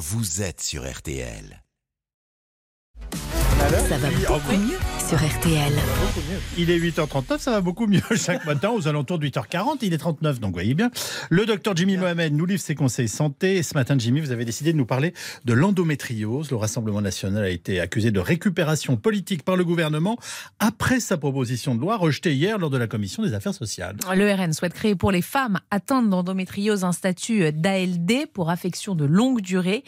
vous êtes sur RTL. Ça va beaucoup mieux sur RTL. Il est 8h39, ça va beaucoup mieux chaque matin aux alentours de 8h40. Il est 39, donc voyez bien. Le docteur Jimmy Mohamed nous livre ses conseils santé. Et ce matin, Jimmy, vous avez décidé de nous parler de l'endométriose. Le Rassemblement national a été accusé de récupération politique par le gouvernement après sa proposition de loi rejetée hier lors de la commission des affaires sociales. Le RN souhaite créer pour les femmes atteintes d'endométriose un statut d'ALD pour affection de longue durée,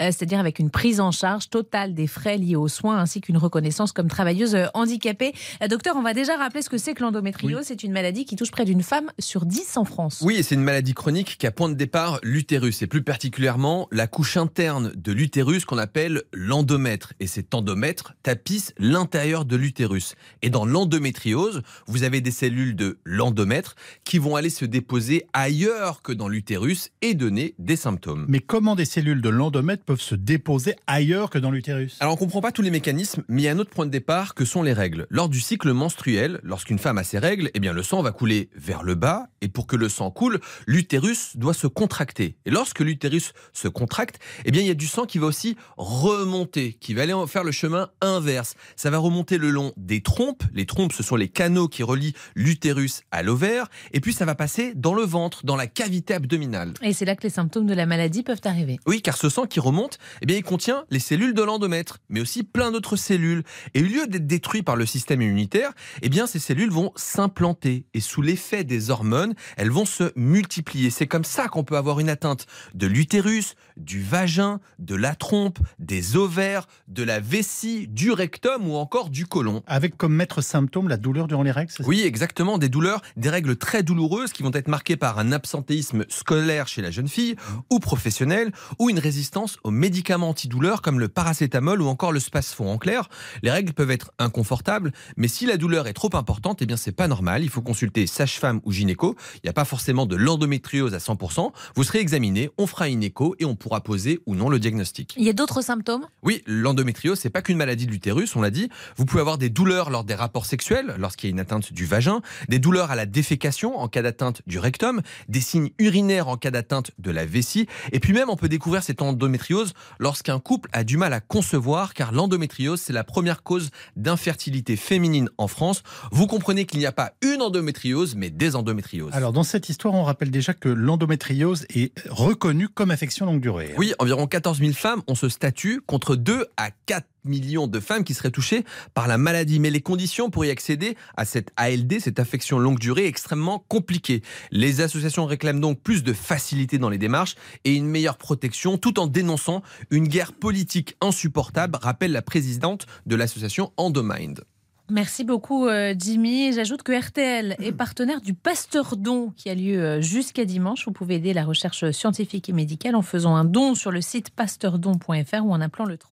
euh, c'est-à-dire avec une prise en charge totale des frais liés aux soins ainsi qu'une reconnaissance comme travailleuse handicapée. Euh, Docteur, on va déjà rappeler ce que c'est que l'endométriose. C'est une maladie qui touche près d'une femme sur 10 en France. Oui, et c'est une maladie chronique qui a point de départ l'utérus, et plus particulièrement la couche interne de l'utérus qu'on appelle l'endomètre. Et cet endomètre tapisse l'intérieur de l'utérus. Et dans l'endométriose, vous avez des cellules de l'endomètre qui vont aller se déposer ailleurs que dans l'utérus et donner des symptômes. Mais comment des cellules de l'endomètre peuvent se déposer ailleurs que dans l'utérus? Alors on comprend pas tous les mécanismes, a un autre point de départ que sont les règles. Lors du cycle menstruel, lorsqu'une femme a ses règles, eh bien le sang va couler vers le bas et pour que le sang coule, l'utérus doit se contracter. Et lorsque l'utérus se contracte, eh bien il y a du sang qui va aussi remonter, qui va aller faire le chemin inverse. Ça va remonter le long des trompes. Les trompes, ce sont les canaux qui relient l'utérus à l'ovaire et puis ça va passer dans le ventre, dans la cavité abdominale. Et c'est là que les symptômes de la maladie peuvent arriver. Oui, car ce sang qui remonte, eh bien, il contient les cellules de l'endomètre, mais aussi plein d'autres cellules. Et au lieu d'être détruit par le système immunitaire, eh bien, ces cellules vont s'implanter. Et sous l'effet des hormones, elles vont se multiplier. C'est comme ça qu'on peut avoir une atteinte de l'utérus, du vagin, de la trompe, des ovaires, de la vessie, du rectum ou encore du côlon. Avec comme maître symptôme la douleur durant les règles Oui, exactement, des douleurs, des règles très douloureuses qui vont être marquées par un absentéisme scolaire chez la jeune fille ou professionnel ou une résistance aux médicaments antidouleurs comme le paracétamol ou encore le spasfon. Clair, les règles peuvent être inconfortables, mais si la douleur est trop importante, eh bien c'est pas normal, il faut consulter sage-femme ou gynéco. Il n'y a pas forcément de l'endométriose à 100%, vous serez examiné, on fera une écho et on pourra poser ou non le diagnostic. Il y a d'autres symptômes? Oui, l'endométriose, c'est pas qu'une maladie de l'utérus, on l'a dit. Vous pouvez avoir des douleurs lors des rapports sexuels, lorsqu'il y a une atteinte du vagin, des douleurs à la défécation en cas d'atteinte du rectum, des signes urinaires en cas d'atteinte de la vessie, et puis même on peut découvrir cette endométriose lorsqu'un couple a du mal à concevoir, car l'endométriose, c'est la première cause d'infertilité féminine en France. Vous comprenez qu'il n'y a pas une endométriose, mais des endométrioses. Alors dans cette histoire, on rappelle déjà que l'endométriose est reconnue comme affection longue durée. Oui, environ 14 000 femmes ont ce statut contre 2 à 4 millions de femmes qui seraient touchées par la maladie. Mais les conditions pour y accéder à cette ALD, cette affection longue durée, est extrêmement compliquées. Les associations réclament donc plus de facilité dans les démarches et une meilleure protection tout en dénonçant une guerre politique insupportable, rappelle la présidente de l'association Endomind. Merci beaucoup euh, Jimmy. J'ajoute que RTL est partenaire du Pasteur Don qui a lieu euh, jusqu'à dimanche. Vous pouvez aider la recherche scientifique et médicale en faisant un don sur le site pasteurdon.fr ou en appelant le 30.